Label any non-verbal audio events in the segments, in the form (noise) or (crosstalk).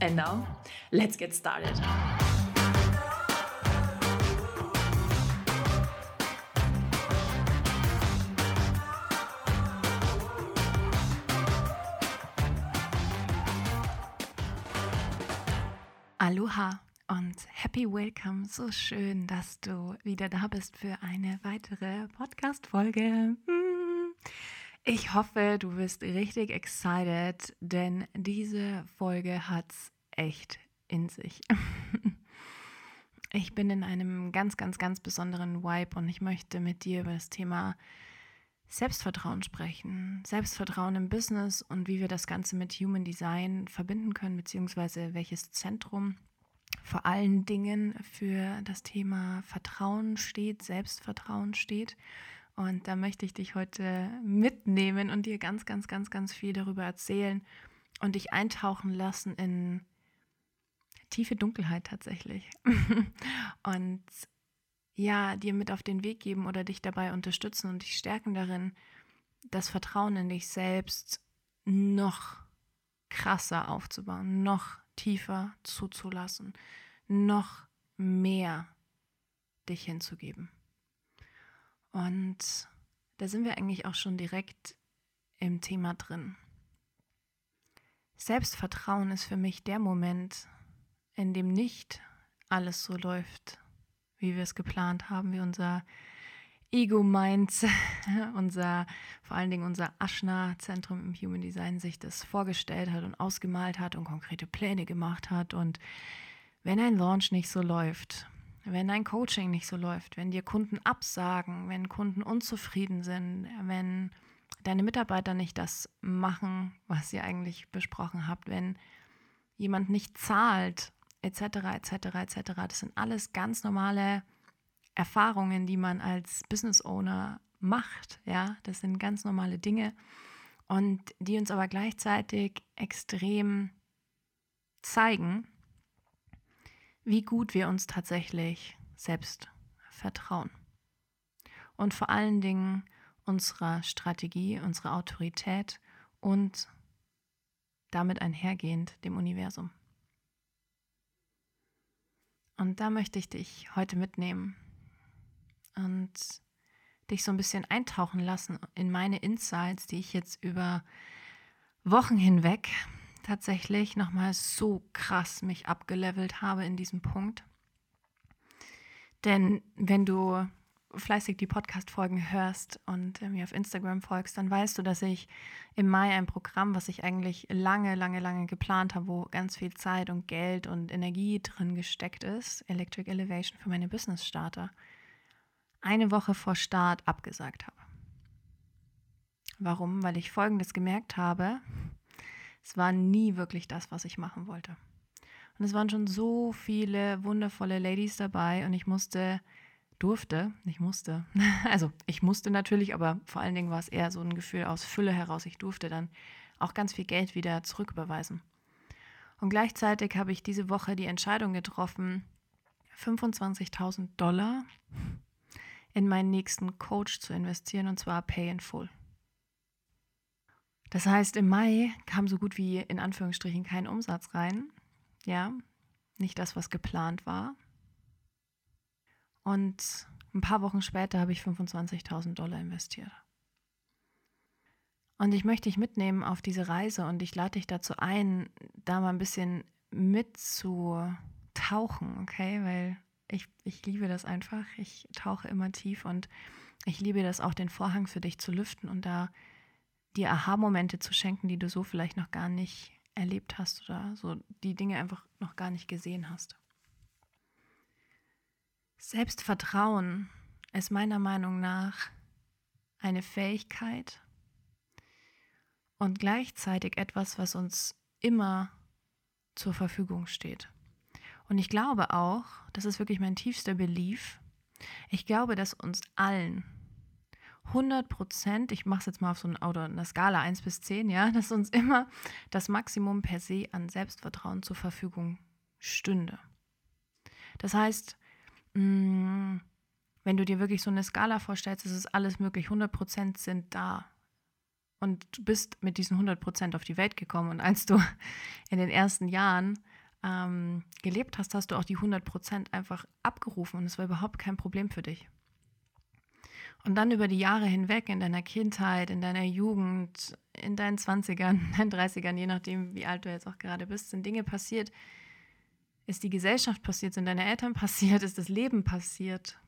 And now, let's get started. Aloha und happy welcome. So schön, dass du wieder da bist für eine weitere Podcast-Folge. Hm. Ich hoffe, du bist richtig excited, denn diese Folge hat's echt in sich. Ich bin in einem ganz, ganz, ganz besonderen Vibe und ich möchte mit dir über das Thema Selbstvertrauen sprechen. Selbstvertrauen im Business und wie wir das Ganze mit Human Design verbinden können, beziehungsweise welches Zentrum vor allen Dingen für das Thema Vertrauen steht, Selbstvertrauen steht und da möchte ich dich heute mitnehmen und dir ganz, ganz, ganz, ganz viel darüber erzählen und dich eintauchen lassen in tiefe Dunkelheit tatsächlich. (laughs) und ja, dir mit auf den Weg geben oder dich dabei unterstützen und dich stärken darin, das Vertrauen in dich selbst noch krasser aufzubauen, noch tiefer zuzulassen, noch mehr dich hinzugeben. Und da sind wir eigentlich auch schon direkt im Thema drin. Selbstvertrauen ist für mich der Moment, in dem nicht alles so läuft, wie wir es geplant haben, wie unser Ego meint, (laughs) unser, vor allen Dingen unser Aschna-Zentrum im Human Design sich das vorgestellt hat und ausgemalt hat und konkrete Pläne gemacht hat. Und wenn ein Launch nicht so läuft, wenn dein Coaching nicht so läuft, wenn dir Kunden absagen, wenn Kunden unzufrieden sind, wenn deine Mitarbeiter nicht das machen, was ihr eigentlich besprochen habt, wenn jemand nicht zahlt, etc., etc., etc. Das sind alles ganz normale Erfahrungen, die man als Business Owner macht. Ja, das sind ganz normale Dinge und die uns aber gleichzeitig extrem zeigen, wie gut wir uns tatsächlich selbst vertrauen. Und vor allen Dingen unserer Strategie, unserer Autorität und damit einhergehend dem Universum. Und da möchte ich dich heute mitnehmen und dich so ein bisschen eintauchen lassen in meine Insights, die ich jetzt über Wochen hinweg tatsächlich nochmal so krass mich abgelevelt habe in diesem Punkt. Denn wenn du fleißig die Podcast-Folgen hörst und mir auf Instagram folgst, dann weißt du, dass ich im Mai ein Programm, was ich eigentlich lange, lange, lange geplant habe, wo ganz viel Zeit und Geld und Energie drin gesteckt ist, Electric Elevation für meine Business-Starter, eine Woche vor Start abgesagt habe. Warum? Weil ich Folgendes gemerkt habe, es war nie wirklich das, was ich machen wollte. Und es waren schon so viele wundervolle Ladies dabei und ich musste, durfte, ich musste, (laughs) also ich musste natürlich, aber vor allen Dingen war es eher so ein Gefühl aus Fülle heraus, ich durfte dann auch ganz viel Geld wieder zurücküberweisen. Und gleichzeitig habe ich diese Woche die Entscheidung getroffen, 25.000 Dollar in meinen nächsten Coach zu investieren und zwar Pay in Full. Das heißt, im Mai kam so gut wie in Anführungsstrichen kein Umsatz rein. Ja, nicht das, was geplant war. Und ein paar Wochen später habe ich 25.000 Dollar investiert. Und ich möchte dich mitnehmen auf diese Reise und ich lade dich dazu ein, da mal ein bisschen mitzutauchen, okay? Weil ich, ich liebe das einfach. Ich tauche immer tief und ich liebe das auch, den Vorhang für dich zu lüften und da dir Aha-Momente zu schenken, die du so vielleicht noch gar nicht erlebt hast oder so die Dinge einfach noch gar nicht gesehen hast. Selbstvertrauen ist meiner Meinung nach eine Fähigkeit und gleichzeitig etwas, was uns immer zur Verfügung steht. Und ich glaube auch, das ist wirklich mein tiefster Belief, ich glaube, dass uns allen 100 Prozent, ich mache es jetzt mal auf so eine, oder eine Skala 1 bis 10, ja, (laughs) dass uns immer das Maximum per se an Selbstvertrauen zur Verfügung stünde. Das heißt, mm, wenn du dir wirklich so eine Skala vorstellst, ist es alles möglich, 100 Prozent sind da. Und du bist mit diesen 100 Prozent auf die Welt gekommen. Und als du (laughs) in den ersten Jahren ähm, gelebt hast, hast du auch die 100 Prozent einfach abgerufen und es war überhaupt kein Problem für dich. Und dann über die Jahre hinweg, in deiner Kindheit, in deiner Jugend, in deinen 20ern, in (laughs) deinen 30ern, je nachdem, wie alt du jetzt auch gerade bist, sind Dinge passiert, ist die Gesellschaft passiert, sind deine Eltern (laughs) passiert, ist das Leben passiert,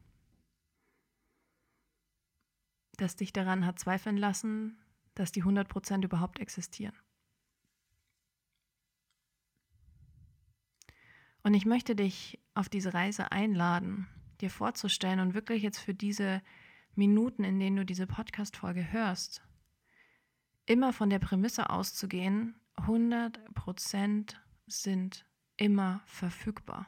das dich daran hat zweifeln lassen, dass die 100% überhaupt existieren. Und ich möchte dich auf diese Reise einladen, dir vorzustellen und wirklich jetzt für diese Minuten, in denen du diese Podcast-Folge hörst, immer von der Prämisse auszugehen, 100% sind immer verfügbar.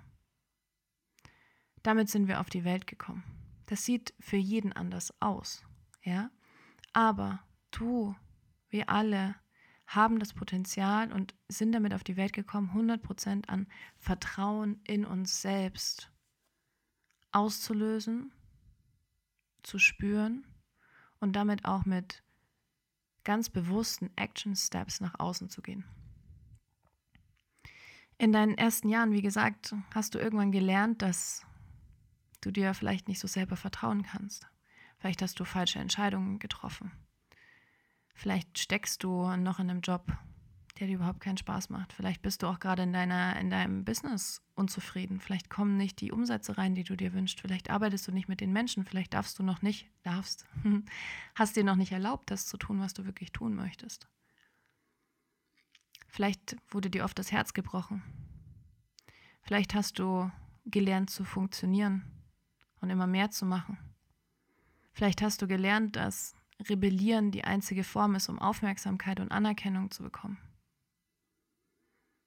Damit sind wir auf die Welt gekommen. Das sieht für jeden anders aus, ja? Aber du, wir alle haben das Potenzial und sind damit auf die Welt gekommen, 100% an Vertrauen in uns selbst auszulösen, zu spüren und damit auch mit ganz bewussten Action Steps nach außen zu gehen. In deinen ersten Jahren, wie gesagt, hast du irgendwann gelernt, dass du dir vielleicht nicht so selber vertrauen kannst. Vielleicht hast du falsche Entscheidungen getroffen. Vielleicht steckst du noch in einem Job, der dir überhaupt keinen Spaß macht. Vielleicht bist du auch gerade in, deiner, in deinem Business unzufrieden. Vielleicht kommen nicht die Umsätze rein, die du dir wünschst. Vielleicht arbeitest du nicht mit den Menschen. Vielleicht darfst du noch nicht, darfst, (laughs) hast dir noch nicht erlaubt, das zu tun, was du wirklich tun möchtest. Vielleicht wurde dir oft das Herz gebrochen. Vielleicht hast du gelernt zu funktionieren und immer mehr zu machen. Vielleicht hast du gelernt, dass Rebellieren die einzige Form ist, um Aufmerksamkeit und Anerkennung zu bekommen.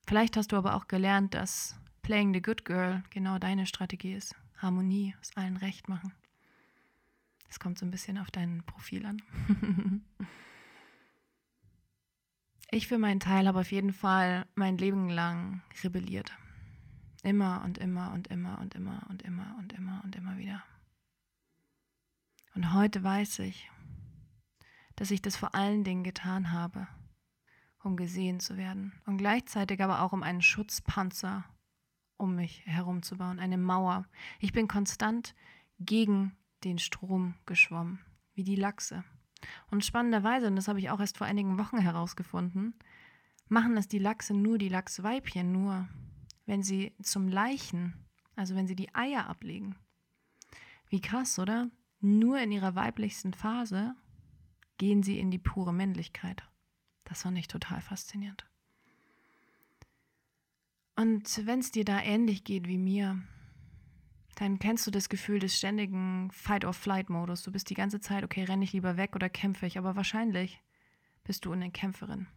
Vielleicht hast du aber auch gelernt, dass Playing the Good Girl genau deine Strategie ist. Harmonie, es allen recht machen. Das kommt so ein bisschen auf dein Profil an. (laughs) ich für meinen Teil habe auf jeden Fall mein Leben lang rebelliert. Immer und immer und immer und immer und immer und immer und immer wieder. Und heute weiß ich, dass ich das vor allen Dingen getan habe, um gesehen zu werden und gleichzeitig aber auch um einen Schutzpanzer um mich herumzubauen, eine Mauer. Ich bin konstant gegen den Strom geschwommen, wie die Lachse. Und spannenderweise, und das habe ich auch erst vor einigen Wochen herausgefunden, machen das die Lachse nur die Lachsweibchen nur, wenn sie zum Leichen, also wenn sie die Eier ablegen. Wie krass, oder? Nur in ihrer weiblichsten Phase gehen sie in die pure Männlichkeit. Das fand ich total faszinierend. Und wenn es dir da ähnlich geht wie mir, dann kennst du das Gefühl des ständigen Fight-or-Flight-Modus. Du bist die ganze Zeit, okay, renne ich lieber weg oder kämpfe ich, aber wahrscheinlich bist du eine Kämpferin.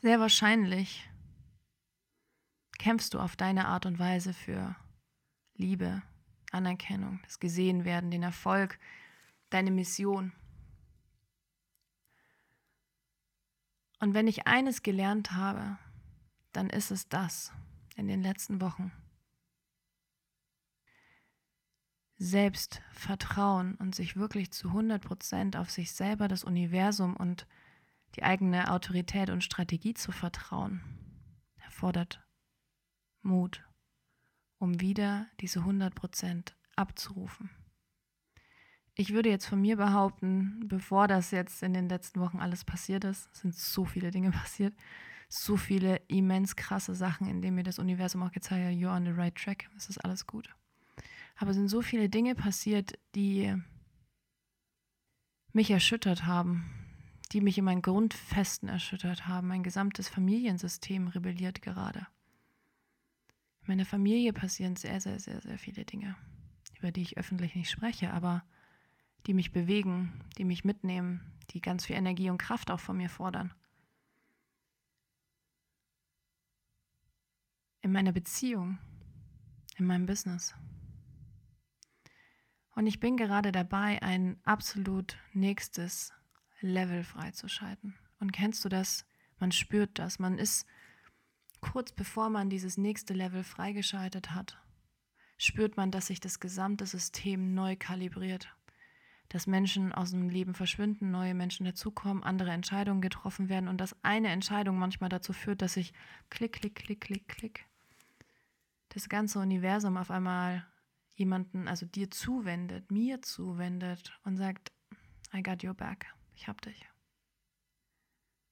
Sehr wahrscheinlich kämpfst du auf deine Art und Weise für Liebe, Anerkennung, das Gesehenwerden, den Erfolg, deine Mission. Und wenn ich eines gelernt habe, dann ist es das in den letzten Wochen. Selbstvertrauen und sich wirklich zu 100 Prozent auf sich selber, das Universum und die eigene Autorität und Strategie zu vertrauen, erfordert Mut, um wieder diese 100 Prozent abzurufen. Ich würde jetzt von mir behaupten, bevor das jetzt in den letzten Wochen alles passiert ist, sind so viele Dinge (laughs) passiert, so viele immens krasse Sachen, in denen mir das Universum auch gezeigt hat, you're on the right track, es ist alles gut. Aber sind so viele Dinge passiert, die mich erschüttert haben, die mich in meinen Grundfesten erschüttert haben. Mein gesamtes Familiensystem rebelliert gerade. In meiner Familie passieren sehr, sehr, sehr, sehr viele Dinge, über die ich öffentlich nicht spreche, aber die mich bewegen, die mich mitnehmen, die ganz viel Energie und Kraft auch von mir fordern. in meiner Beziehung, in meinem Business. Und ich bin gerade dabei, ein absolut nächstes Level freizuschalten. Und kennst du das? Man spürt das. Man ist kurz bevor man dieses nächste Level freigeschaltet hat, spürt man, dass sich das gesamte System neu kalibriert. Dass Menschen aus dem Leben verschwinden, neue Menschen dazukommen, andere Entscheidungen getroffen werden und dass eine Entscheidung manchmal dazu führt, dass sich klick, klick, klick, klick, klick, das ganze Universum auf einmal jemanden, also dir zuwendet, mir zuwendet und sagt, I got your back, ich hab dich.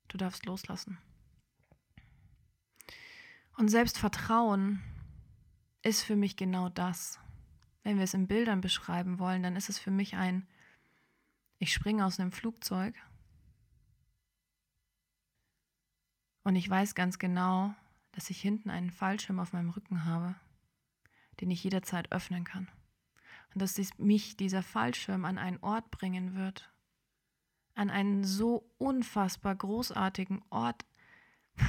Du darfst loslassen. Und Selbstvertrauen ist für mich genau das. Wenn wir es in Bildern beschreiben wollen, dann ist es für mich ein, ich springe aus einem Flugzeug und ich weiß ganz genau, dass ich hinten einen Fallschirm auf meinem Rücken habe den ich jederzeit öffnen kann. Und dass mich dieser Fallschirm an einen Ort bringen wird, an einen so unfassbar großartigen Ort, (laughs)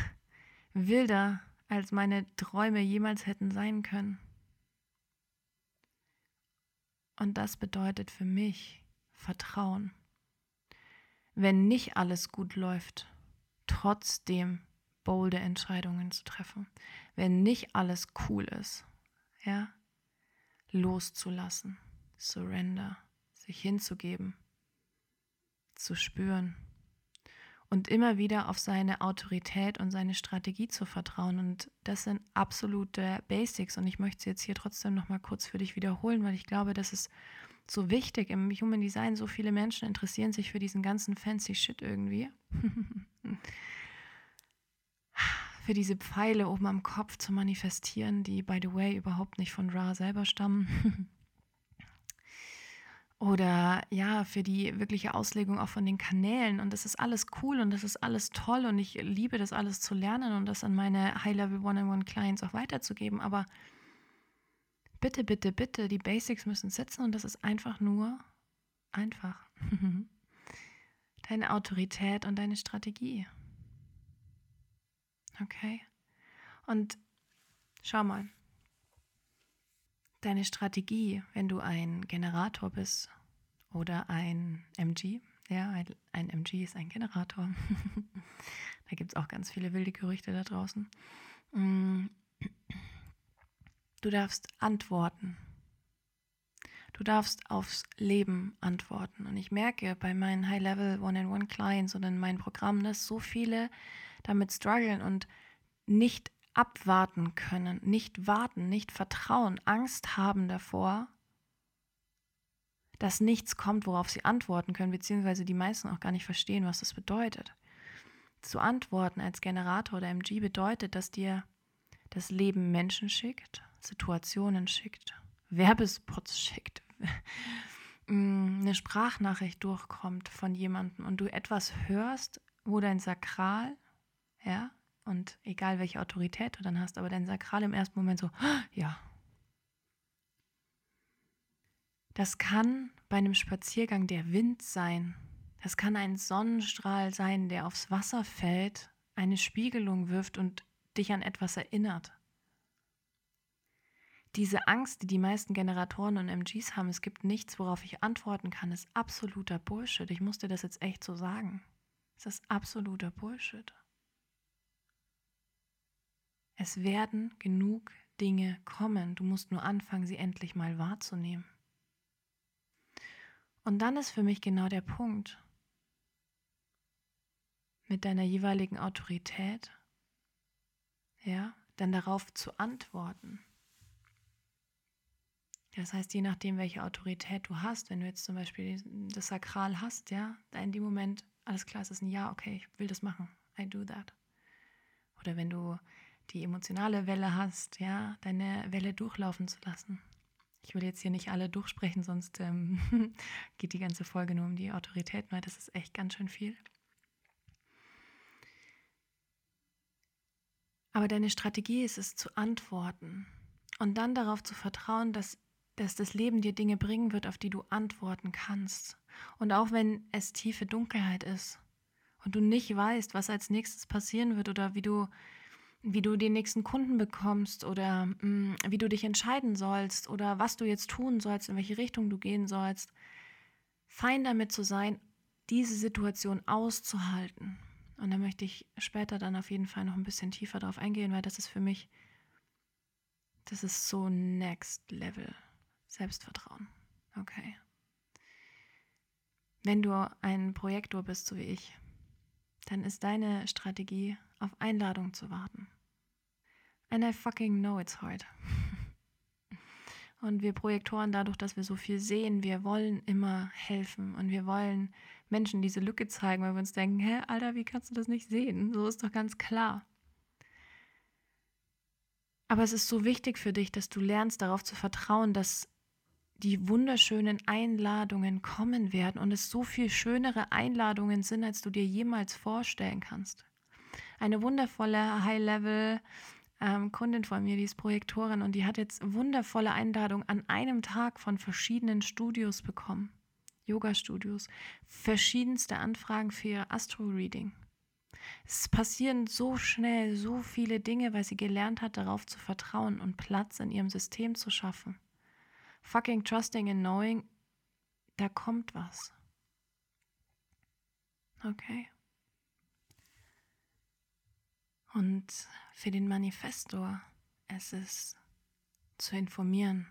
wilder, als meine Träume jemals hätten sein können. Und das bedeutet für mich Vertrauen. Wenn nicht alles gut läuft, trotzdem bolde Entscheidungen zu treffen. Wenn nicht alles cool ist, ja, loszulassen, surrender, sich hinzugeben, zu spüren und immer wieder auf seine Autorität und seine Strategie zu vertrauen. Und das sind absolute Basics. Und ich möchte sie jetzt hier trotzdem noch mal kurz für dich wiederholen, weil ich glaube, das ist so wichtig. Im Human Design, so viele Menschen interessieren sich für diesen ganzen fancy Shit irgendwie. (laughs) für diese Pfeile oben am Kopf zu manifestieren, die, by the way, überhaupt nicht von Ra selber stammen. (laughs) Oder ja, für die wirkliche Auslegung auch von den Kanälen. Und das ist alles cool und das ist alles toll und ich liebe das alles zu lernen und das an meine High-Level One-on-One-Clients auch weiterzugeben. Aber bitte, bitte, bitte, die Basics müssen sitzen und das ist einfach nur einfach. (laughs) deine Autorität und deine Strategie. Okay? Und schau mal, deine Strategie, wenn du ein Generator bist oder ein MG, ja, ein, MG ist ein Generator. (laughs) da gibt es auch ganz viele wilde Gerüchte da draußen. Mm. Du darfst antworten. Du darfst aufs Leben antworten. Und ich merke bei meinen High-Level One-on-One-Clients und in meinen Programmen, dass so viele damit strugglen und nicht abwarten können, nicht warten, nicht vertrauen, Angst haben davor, dass nichts kommt, worauf sie antworten können, beziehungsweise die meisten auch gar nicht verstehen, was das bedeutet. Zu antworten als Generator oder MG bedeutet, dass dir das Leben Menschen schickt, Situationen schickt, Werbespots schickt, (laughs) eine Sprachnachricht durchkommt von jemandem und du etwas hörst, wo dein Sakral ja, und egal welche Autorität du dann hast, aber dein Sakral im ersten Moment so, (gasps) ja. Das kann bei einem Spaziergang der Wind sein. Das kann ein Sonnenstrahl sein, der aufs Wasser fällt, eine Spiegelung wirft und dich an etwas erinnert. Diese Angst, die die meisten Generatoren und MGs haben, es gibt nichts, worauf ich antworten kann, ist absoluter Bullshit. Ich muss dir das jetzt echt so sagen. Es ist absoluter Bullshit. Es werden genug Dinge kommen. Du musst nur anfangen, sie endlich mal wahrzunehmen. Und dann ist für mich genau der Punkt, mit deiner jeweiligen Autorität, ja, dann darauf zu antworten. Das heißt, je nachdem, welche Autorität du hast, wenn du jetzt zum Beispiel das Sakral hast, ja, da in dem Moment, alles klar, es ist ein Ja, okay, ich will das machen, I do that. Oder wenn du die emotionale Welle hast, ja, deine Welle durchlaufen zu lassen. Ich will jetzt hier nicht alle durchsprechen, sonst ähm, (laughs) geht die ganze Folge nur um die Autorität, weil das ist echt ganz schön viel. Aber deine Strategie ist es zu antworten und dann darauf zu vertrauen, dass, dass das Leben dir Dinge bringen wird, auf die du antworten kannst. Und auch wenn es tiefe Dunkelheit ist und du nicht weißt, was als nächstes passieren wird oder wie du wie du den nächsten Kunden bekommst oder mh, mm, wie du dich entscheiden sollst oder was du jetzt tun sollst, in welche Richtung du gehen sollst. Fein damit zu sein, diese Situation auszuhalten. Und da möchte ich später dann auf jeden Fall noch ein bisschen tiefer drauf eingehen, weil das ist für mich, das ist so Next Level Selbstvertrauen. Okay. Wenn du ein Projektor bist, so wie ich, dann ist deine Strategie, auf Einladung zu warten. And I fucking know it's hard. Und wir Projektoren, dadurch, dass wir so viel sehen, wir wollen immer helfen und wir wollen Menschen diese Lücke zeigen, weil wir uns denken, hä, Alter, wie kannst du das nicht sehen? So ist doch ganz klar. Aber es ist so wichtig für dich, dass du lernst darauf zu vertrauen, dass die wunderschönen Einladungen kommen werden und es so viel schönere Einladungen sind, als du dir jemals vorstellen kannst. Eine wundervolle High-Level ähm, Kundin von mir, die ist Projektorin und die hat jetzt wundervolle Einladungen an einem Tag von verschiedenen Studios bekommen. Yoga-Studios, verschiedenste Anfragen für ihr Astro-Reading. Es passieren so schnell so viele Dinge, weil sie gelernt hat, darauf zu vertrauen und Platz in ihrem System zu schaffen. Fucking trusting and knowing, da kommt was. Okay. Und für den Manifestor es ist zu informieren,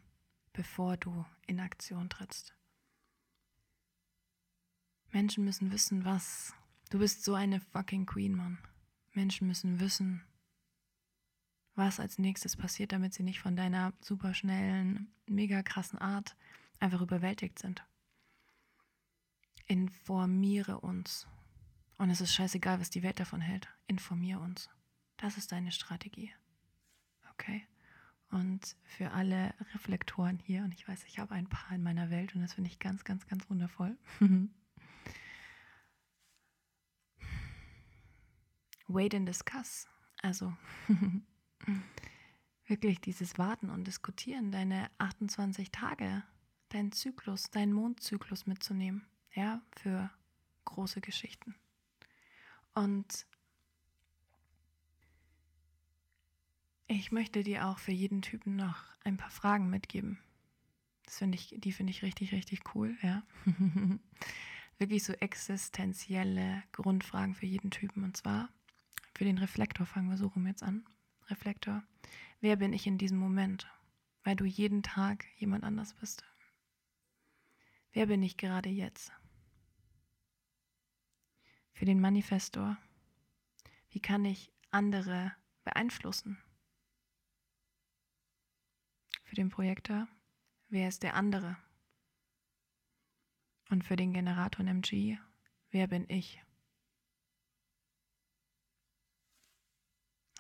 bevor du in Aktion trittst. Menschen müssen wissen, was. Du bist so eine fucking Queen, Mann. Menschen müssen wissen, was als nächstes passiert, damit sie nicht von deiner superschnellen, mega krassen Art einfach überwältigt sind. Informiere uns. Und es ist scheißegal, was die Welt davon hält. Informiere uns. Das ist deine Strategie. Okay? Und für alle Reflektoren hier, und ich weiß, ich habe ein paar in meiner Welt und das finde ich ganz, ganz, ganz wundervoll. (laughs) Wait and discuss. Also (laughs) wirklich dieses Warten und Diskutieren, deine 28 Tage, deinen Zyklus, deinen Mondzyklus mitzunehmen, ja, für große Geschichten. Und ich möchte dir auch für jeden Typen noch ein paar Fragen mitgeben. Das finde ich, die finde ich richtig, richtig cool, ja. (laughs) Wirklich so existenzielle Grundfragen für jeden Typen. Und zwar für den Reflektor fangen wir so rum jetzt an. Reflektor. Wer bin ich in diesem Moment? Weil du jeden Tag jemand anders bist. Wer bin ich gerade jetzt? Für den Manifestor. Wie kann ich andere beeinflussen? Für den Projektor. Wer ist der andere? Und für den Generator MG. Wer bin ich?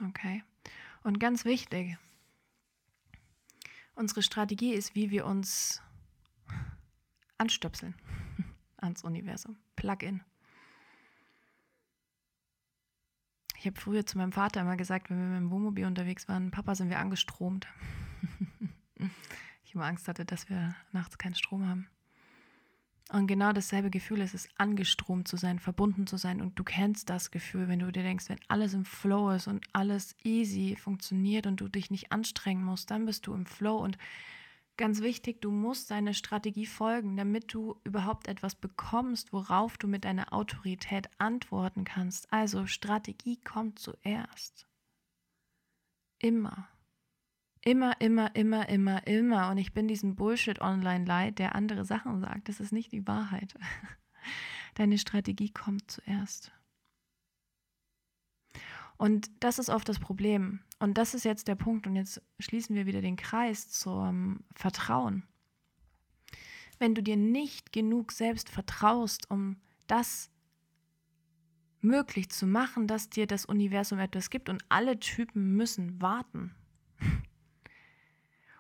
Okay. Und ganz wichtig, unsere Strategie ist, wie wir uns anstöpseln (laughs) ans Universum. Plug-in. Ich habe früher zu meinem Vater immer gesagt, wenn wir mit dem Wohnmobil unterwegs waren, Papa, sind wir angestromt. (laughs) ich immer Angst hatte, dass wir nachts keinen Strom haben. Und genau dasselbe Gefühl ist es, angestromt zu sein, verbunden zu sein. Und du kennst das Gefühl, wenn du dir denkst, wenn alles im Flow ist und alles easy funktioniert und du dich nicht anstrengen musst, dann bist du im Flow. Und ganz wichtig, du musst deine Strategie folgen, damit du überhaupt etwas bekommst, worauf du mit deiner Autorität antworten kannst. Also Strategie kommt zuerst. Immer. Immer, immer, immer, immer, immer. Und ich bin diesem Bullshit online leid, der andere Sachen sagt. Das ist nicht die Wahrheit. (laughs) Deine Strategie kommt zuerst. Und das ist oft das Problem. Und das ist jetzt der Punkt. Und jetzt schließen wir wieder den Kreis zum Vertrauen. Wenn du dir nicht genug selbst vertraust, um das möglich zu machen, dass dir das Universum etwas gibt und alle Typen müssen warten,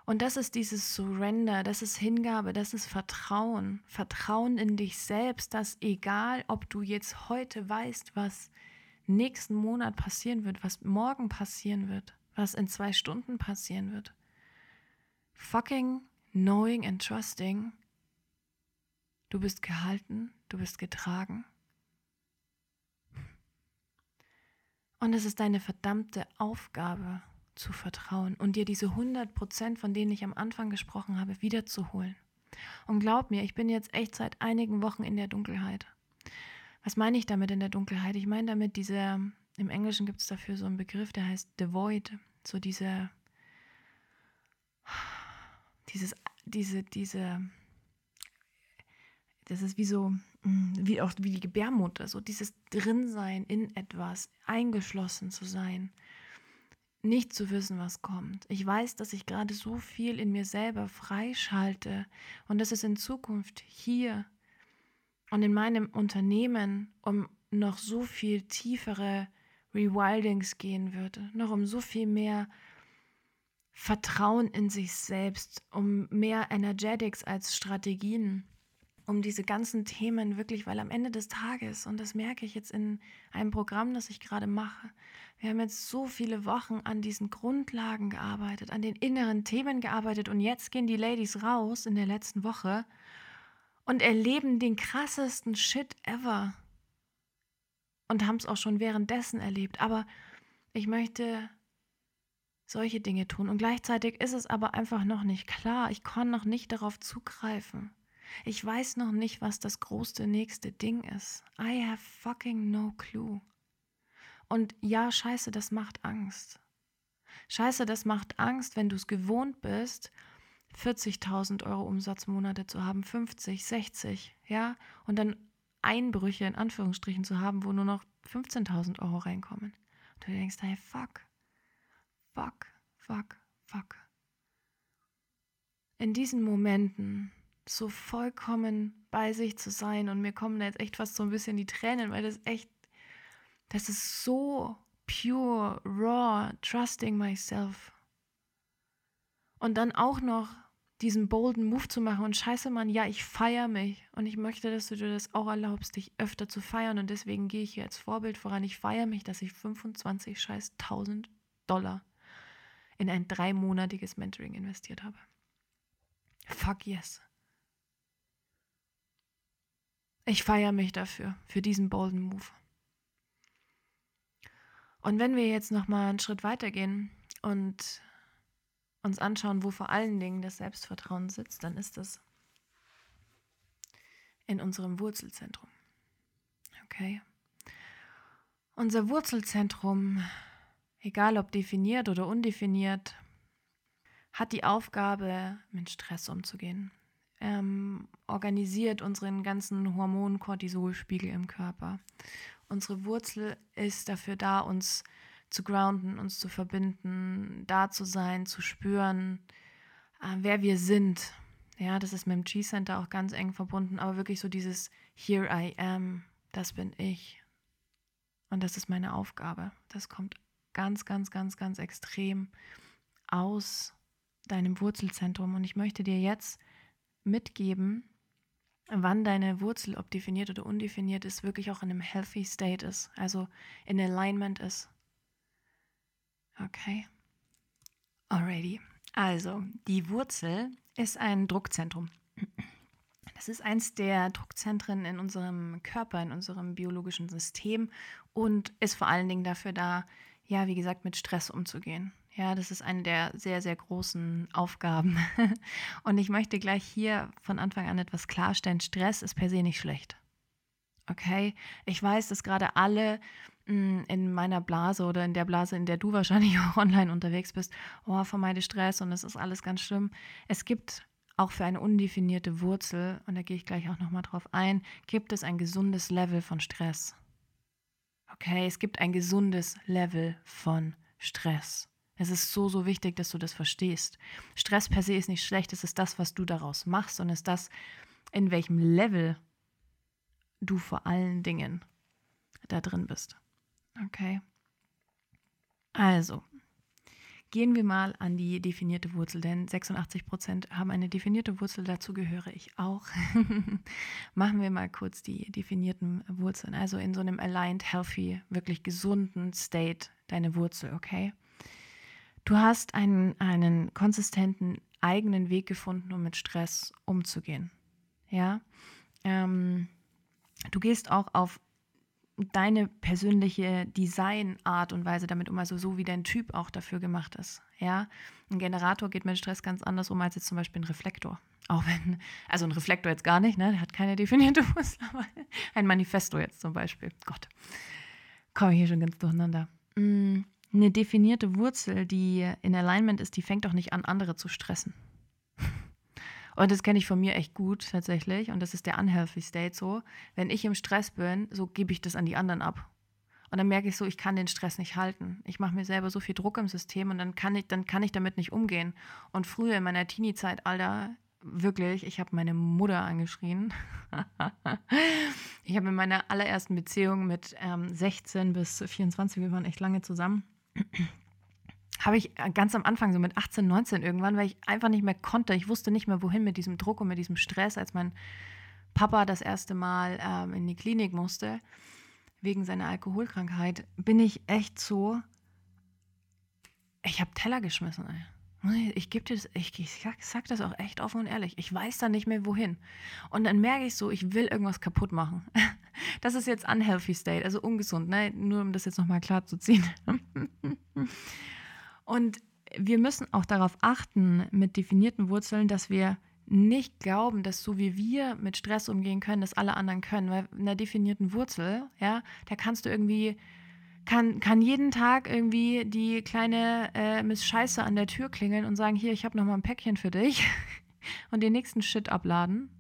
und das ist dieses Surrender, das ist Hingabe, das ist Vertrauen. Vertrauen in dich selbst, dass egal, ob du jetzt heute weißt, was nächsten Monat passieren wird, was morgen passieren wird, was in zwei Stunden passieren wird. Fucking knowing and trusting. Du bist gehalten, du bist getragen. Und es ist deine verdammte Aufgabe zu vertrauen und dir diese 100 Prozent, von denen ich am Anfang gesprochen habe, wiederzuholen. Und glaub mir, ich bin jetzt echt seit einigen Wochen in der Dunkelheit. Was meine ich damit in der Dunkelheit? Ich meine damit diese, im Englischen gibt es dafür so einen Begriff, der heißt The Void, so diese, dieses, diese, diese, das ist wie so, mm, wie auch wie die Gebärmutter, so dieses Drinsein in etwas, eingeschlossen zu sein, nicht zu wissen, was kommt. Ich weiß, dass ich gerade so viel in mir selber freischalte und dass es in Zukunft hier und in meinem Unternehmen um noch so viel tiefere Rewildings gehen würde, noch um so viel mehr Vertrauen in sich selbst, um mehr Energetics als Strategien um diese ganzen Themen wirklich, weil am Ende des Tages, und das merke ich jetzt in einem Programm, das ich gerade mache, wir haben jetzt so viele Wochen an diesen Grundlagen gearbeitet, an den inneren Themen gearbeitet und jetzt gehen die Ladies raus in der letzten Woche und erleben den krassesten Shit ever und haben es auch schon währenddessen erlebt. Aber ich möchte solche Dinge tun und gleichzeitig ist es aber einfach noch nicht klar. Ich kann noch nicht darauf zugreifen. Ich weiß noch nicht, was das große nächste Ding ist. I have fucking no clue. Und ja, scheiße, das macht Angst. Scheiße, das macht Angst, wenn du es gewohnt bist, 40.000 Euro Umsatzmonate zu haben, 50, 60, ja, und dann Einbrüche in Anführungsstrichen zu haben, wo nur noch 15.000 Euro reinkommen. Und du denkst, hey, fuck, fuck, fuck, fuck. In diesen Momenten so vollkommen bei sich zu sein. Und mir kommen da jetzt echt fast so ein bisschen die Tränen, weil das echt, das ist so pure, raw, trusting myself. Und dann auch noch diesen bolden Move zu machen und scheiße, Mann, ja, ich feiere mich und ich möchte, dass du dir das auch erlaubst, dich öfter zu feiern und deswegen gehe ich hier als Vorbild voran. Ich feiere mich, dass ich 25 scheiß 1000 Dollar in ein dreimonatiges Mentoring investiert habe. Fuck yes. Ich feiere mich dafür, für diesen bolden Move. Und wenn wir jetzt nochmal einen Schritt weitergehen und uns anschauen, wo vor allen Dingen das Selbstvertrauen sitzt, dann ist es in unserem Wurzelzentrum. Okay? Unser Wurzelzentrum, egal ob definiert oder undefiniert, hat die Aufgabe, mit Stress umzugehen, ähm, organisiert unseren ganzen Hormon-Cortisolspiegel im Körper. Unsere Wurzel ist dafür da, uns zu grounden, uns zu verbinden, da zu sein, zu spüren, äh, wer wir sind. Ja, das ist mit dem G-Center auch ganz eng verbunden, aber wirklich so dieses Here I am, das bin ich. Und das ist meine Aufgabe. Das kommt ganz, ganz, ganz, ganz extrem aus deinem Wurzelzentrum. Und ich möchte dir jetzt mitgeben, wann deine Wurzel, ob definiert oder undefiniert ist, wirklich auch in einem healthy state ist, also in Alignment ist. Okay. Alrighty. Also, die Wurzel ist ein Druckzentrum. Das ist eins der Druckzentren in unserem Körper, in unserem biologischen System und ist vor allen Dingen dafür da, ja, wie gesagt, mit Stress umzugehen. Ja, das ist eine der sehr, sehr großen Aufgaben. (laughs) Und ich möchte gleich hier von Anfang an etwas klarstellen. Stress ist per se nicht schlecht. Okay? Ich weiß, dass gerade alle hm, in meiner Blase oder in der Blase, in der du (laughs) wahrscheinlich auch online unterwegs bist, oh, vermeide Stress und das ist alles ganz schlimm. Es gibt auch für eine undefinierte Wurzel, und da gehe ich gleich auch nochmal drauf ein, gibt es ein gesundes Level von Stress. Okay, es gibt ein gesundes Level von Stress. Es ist so, so wichtig, dass du das verstehst. Stress per se ist nicht schlecht, es ist das, was du daraus machst und es ist das, in welchem Level du vor allen Dingen da drin bist. Okay? Also, gehen wir mal an die definierte Wurzel, denn 86 Prozent haben eine definierte Wurzel, dazu gehöre ich auch. (laughs) Machen wir mal kurz die definierten Wurzeln. Also in so einem aligned, healthy, wirklich gesunden State deine Wurzel, okay? Du hast einen, einen konsistenten eigenen Weg gefunden, um mit Stress umzugehen. Ja, ähm, du gehst auch auf deine persönliche Designart und Weise damit um, also so wie dein Typ auch dafür gemacht ist. Ja, ein Generator geht mit Stress ganz anders um als jetzt zum Beispiel ein Reflektor. Auch wenn, also ein Reflektor jetzt gar nicht, ne? Der hat keine definierte (laughs) Wurzel, aber ein Manifesto jetzt zum Beispiel. Gott, komme ich hier schon ganz durcheinander. Mm, eine definierte Wurzel, die in Alignment ist, die fängt auch nicht an, andere zu stressen. (laughs) Und das kenne ich von mir echt gut tatsächlich. Und das ist der unhealthy state so. Wenn ich im Stress bin, so gebe ich das an die anderen ab. Und dann merke ich so, ich kann den Stress nicht halten. Ich mache mir selber so viel Druck im System und dann kann ich, dann kann ich damit nicht umgehen. Und früher in meiner Teenie-Zeit, Alter, wirklich, ich habe meine Mutter angeschrien. (laughs) ich habe in meiner allerersten Beziehung mit ähm, 16 bis 24, wir waren echt lange zusammen, habe ich äh, ganz am Anfang, so mit 18, 19 irgendwann, weil ich einfach nicht mehr konnte. Ich wusste nicht mehr, wohin mit diesem Druck und mit diesem Stress, als mein Papa das erste Mal ähm, in die Klinik musste, wegen seiner Alkoholkrankheit, bin ich echt so. Ich habe Teller geschmissen, ey. Ich dir das, ich, ich sag, sag, das auch echt offen und ehrlich. Ich weiß da nicht mehr wohin. Und dann merke ich so, ich will irgendwas kaputt machen. (laughs) (laughs) Das ist jetzt unhealthy state, also ungesund, ne? Nur um das jetzt nochmal klar zu ziehen. (laughs) Und wir müssen auch darauf achten, mit definierten Wurzeln, dass wir nicht glauben, dass so wie wir mit Stress umgehen können, dass alle anderen können. Weil in einer definierten Wurzel, ja, da kannst du irgendwie, kann, kann jeden Tag irgendwie die kleine äh, Miss Scheiße an der Tür klingeln und sagen, hier, ich habe noch mal ein Päckchen für dich (laughs) und den nächsten Shit abladen.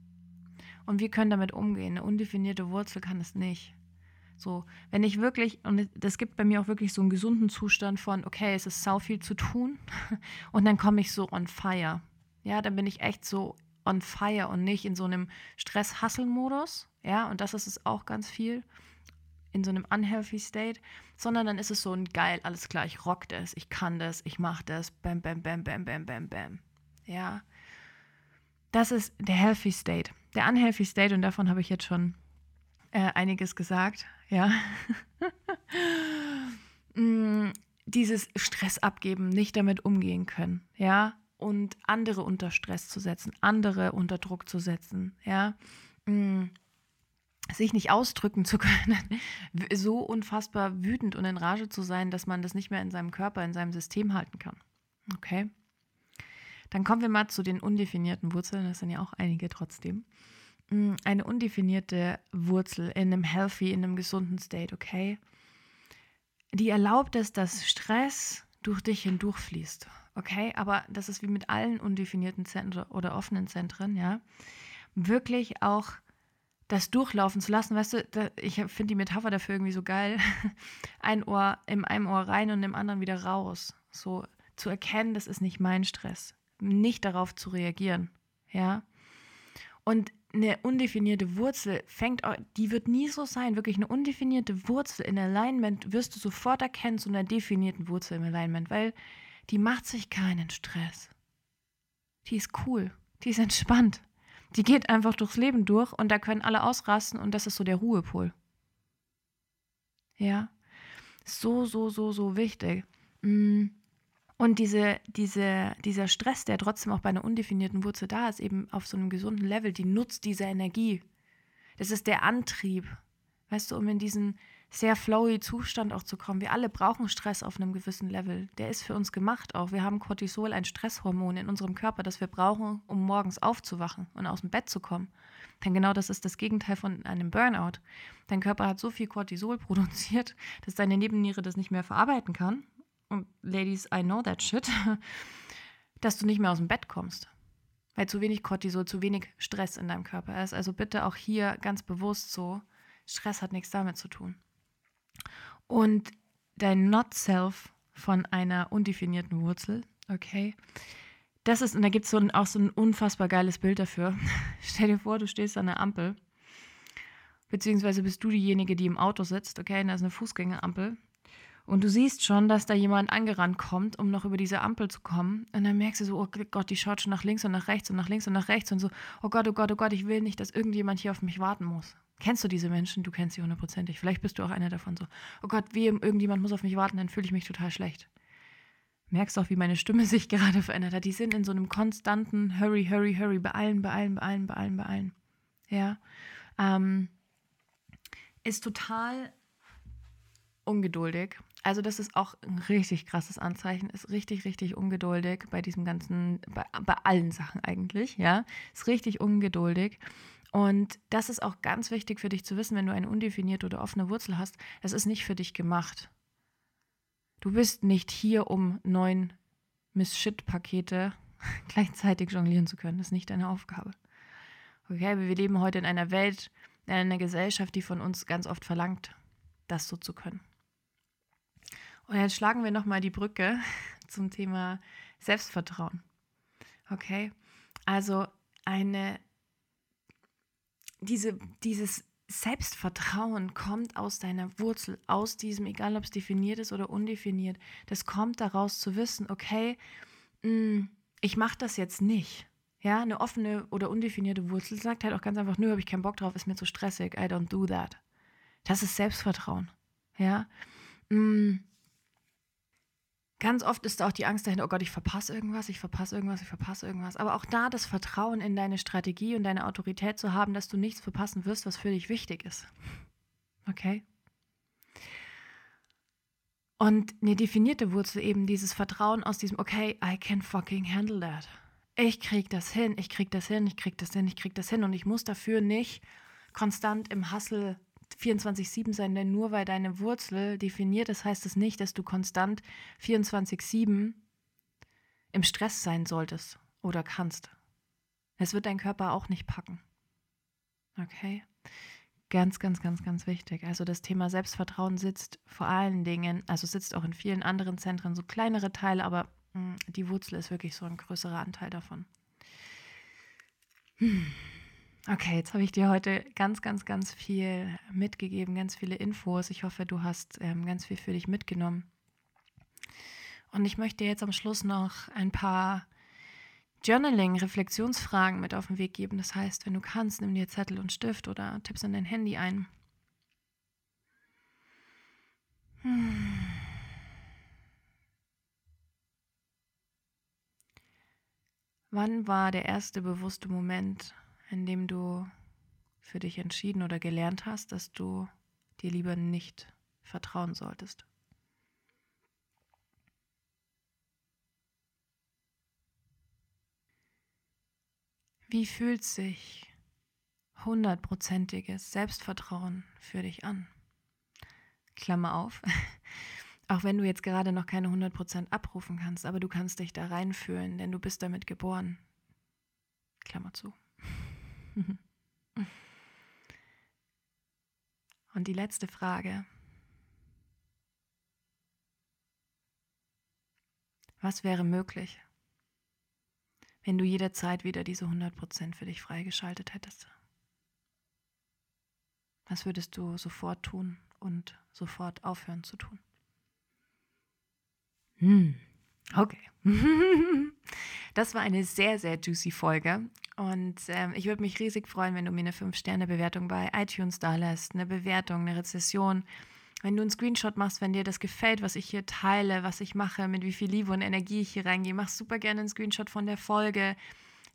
Und wir können damit umgehen. Eine undefinierte Wurzel kann es nicht. So, wenn ich wirklich, und das gibt bei mir auch wirklich so einen gesunden Zustand von, okay, es ist sau viel zu tun (laughs) und dann komme ich so on fire. Ja, dann bin ich echt so on fire und nicht in so einem Stress-Hustle-Modus. Ja, und das ist es auch ganz viel in so einem unhealthy State, sondern dann ist es so ein geil, alles klar, ich rock das, ich kann das, ich mach das, bam, bam, bam, bam, bam, bam, bam. Ja, das ist der healthy State. Der unhealthy State, und davon habe ich jetzt schon äh, einiges gesagt, ja. (laughs) Mm, dieses Stress abgeben, nicht damit umgehen können, ja, und andere unter Stress zu setzen, andere unter Druck zu setzen, ja, mm, sich nicht ausdrücken zu (laughs) können, so unfassbar wütend und in Rage zu sein, dass man das nicht mehr in seinem Körper, in seinem System halten kann. Okay? Dann kommen wir mal zu den undefinierten Wurzeln, das sind ja auch einige trotzdem. Mm, eine undefinierte Wurzel in einem healthy, in einem gesunden State, okay? Die erlaubt es, dass Stress durch dich hindurchfließt, okay? Aber das ist wie mit allen undefinierten Zentren oder offenen Zentren, ja? Wirklich auch das durchlaufen zu lassen, weißt du, da, ich finde die Metapher dafür irgendwie so geil. (laughs) Ein Ohr, in einem Ohr rein und im anderen wieder raus. So zu erkennen, das ist nicht mein Stress. Nicht darauf zu reagieren, ja? Und eine undefinierte Wurzel fängt, die wird nie so sein. Wirklich eine undefinierte Wurzel in Alignment wirst du sofort erkennen zu einer definierten Wurzel im Alignment, weil die macht sich keinen Stress. Die ist cool, die ist entspannt. Die geht einfach durchs Leben durch und da können alle ausrasten und das ist so der Ruhepol. Ja, so, so, so, so wichtig. Mm. Und diese, diese, dieser Stress, der trotzdem auch bei einer undefinierten Wurzel da ist, eben auf so einem gesunden Level, die nutzt diese Energie. Das ist der Antrieb, weißt du, um in diesen sehr flowy Zustand auch zu kommen. Wir alle brauchen Stress auf einem gewissen Level. Der ist für uns gemacht auch. Wir haben Cortisol, ein Stresshormon in unserem Körper, das wir brauchen, um morgens aufzuwachen und aus dem Bett zu kommen. Denn genau das ist das Gegenteil von einem Burnout. Dein Körper hat so viel Cortisol (laughs) produziert, dass deine Nebenniere das nicht mehr verarbeiten kann und Ladies, I know that shit, (laughs) dass du nicht mehr aus dem Bett kommst. Weil zu wenig Cortisol, zu wenig Stress in deinem Körper ist. Also bitte auch hier ganz bewusst so, Stress hat nichts damit zu tun. Und dein Not-Self von einer undefinierten Wurzel, okay, das ist, und da gibt es so auch so ein unfassbar geiles Bild dafür. (laughs) Stell dir vor, du stehst an der Ampel, beziehungsweise bist du diejenige, die im Auto sitzt, okay, und da ist eine Fußgängerampel und du siehst schon, dass da jemand angerannt kommt, um noch über diese Ampel zu kommen. Und dann merkst du so, oh Gott, die schaut schon nach links und nach rechts und nach links und nach rechts und so, oh Gott, oh Gott, oh Gott, ich will nicht, dass irgendjemand hier auf mich warten muss. Kennst du diese Menschen? Du kennst sie hundertprozentig. Vielleicht bist du auch einer davon so, oh Gott, wie irgendjemand muss auf mich warten, dann fühle ich mich total schlecht. Merkst auch, wie meine Stimme (laughs) sich gerade verändert hat. Die sind in so einem konstanten Hurry, Hurry, Hurry, beeilen, beeilen, beeilen, beeilen, beeilen. Ja. Ähm, ist total ungeduldig. Also das ist auch ein richtig krasses Anzeichen, ist richtig, richtig ungeduldig bei diesem ganzen, bei, bei allen Sachen eigentlich, ja, ist richtig ungeduldig. Und das ist auch ganz wichtig für dich zu wissen, wenn du eine undefinierte oder offene Wurzel hast, das ist nicht für dich gemacht. Du bist nicht hier, um neun Miss-Shit-Pakete (laughs) gleichzeitig jonglieren zu können. Das ist nicht deine Aufgabe. Okay, wir leben heute in einer Welt, in einer Gesellschaft, die von uns ganz oft verlangt, das so zu können. Und jetzt schlagen wir nochmal die Brücke (laughs) zum Thema Selbstvertrauen. Okay, also eine, diese, dieses Selbstvertrauen kommt aus deiner Wurzel, aus diesem, egal ob es definiert ist oder undefiniert, das kommt daraus zu wissen, okay, mh, mm, ich mache das jetzt nicht. Ja, eine offene oder undefinierte Wurzel sagt halt auch ganz einfach, nö, habe ich keinen Bock drauf, ist mir zu stressig, I don't do that. Das ist Selbstvertrauen. Ja. Mm. Ganz oft ist auch die Angst dahinter, oh Gott, ich verpasse irgendwas, ich verpasse irgendwas, ich verpasse irgendwas. Aber auch da das Vertrauen in deine Strategie und deine Autorität zu haben, dass du nichts verpassen wirst, was für dich wichtig ist. Okay? Und eine definierte Wurzel eben dieses Vertrauen aus diesem, okay, I can fucking handle that. Ich krieg das hin, ich krieg das hin, ich krieg das hin, ich krieg das hin und ich muss dafür nicht konstant im Hustle 24-7 sein, denn nur weil deine Wurzel definiert ist, heißt es das nicht, dass du konstant 24-7 im Stress sein solltest oder kannst. Es wird dein Körper auch nicht packen. Okay? Ganz, ganz, ganz, ganz wichtig. Also das Thema Selbstvertrauen sitzt vor allen Dingen, also sitzt auch in vielen anderen Zentren, so kleinere Teile, aber mh, hm, die Wurzel ist wirklich so ein größerer Anteil davon. Hm. Okay, jetzt habe ich dir heute ganz, ganz, ganz viel mitgegeben, ganz viele Infos. Ich hoffe, du hast ähm, ganz viel für dich mitgenommen. Und ich möchte jetzt am Schluss noch ein paar Journaling, Reflexionsfragen mit auf den Weg geben. Das heißt, wenn du kannst, nimm dir Zettel und Stift oder tippst in dein Handy ein. Hm. Wann war der erste bewusste Moment, in dem du für dich entschieden oder gelernt hast, dass du dir lieber nicht vertrauen solltest? Wie fühlt sich hundertprozentiges Selbstvertrauen für dich an? Klammer auf. (laughs) Auch wenn du jetzt gerade noch keine 100% abrufen kannst, aber du kannst dich da reinfühlen, denn du bist damit geboren. Klammer zu. Und die letzte Frage. Was wäre möglich, wenn du jederzeit wieder diese 100% für dich freigeschaltet hättest? Was würdest du sofort tun und sofort aufhören zu tun? Hm, okay. (laughs) das war eine sehr, sehr juicy Folge. Und ähm, ich würde mich riesig freuen, wenn du mir eine 5-Sterne-Bewertung bei iTunes da lässt, eine Bewertung, eine Rezession. Wenn du einen Screenshot machst, wenn dir das gefällt, was ich hier teile, was ich mache, mit wie viel Liebe und Energie ich hier reingehe, mach super gerne einen Screenshot von der Folge.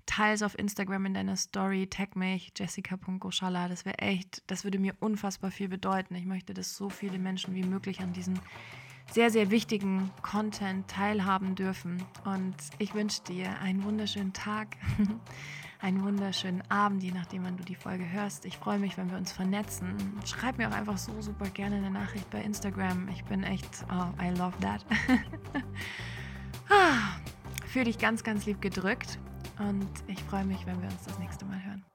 Teile es auf Instagram in deiner Story, tag mich, jessica.goschala. Das wäre echt, das würde mir unfassbar viel bedeuten. Ich möchte, dass so viele Menschen wie möglich an diesen sehr, sehr wichtigen Content teilhaben dürfen. Und ich wünsche dir einen wunderschönen Tag. (laughs) einen wunderschönen Abend, je nachdem, wann du die Folge hörst. Ich freue mich, wenn wir uns vernetzen. Schreib mir auch einfach so super gerne eine Nachricht bei Instagram. Ich bin echt, oh, I love that. (laughs) ah, Fühle dich ganz, ganz lieb gedrückt und ich freue mich, wenn wir uns das nächste Mal hören.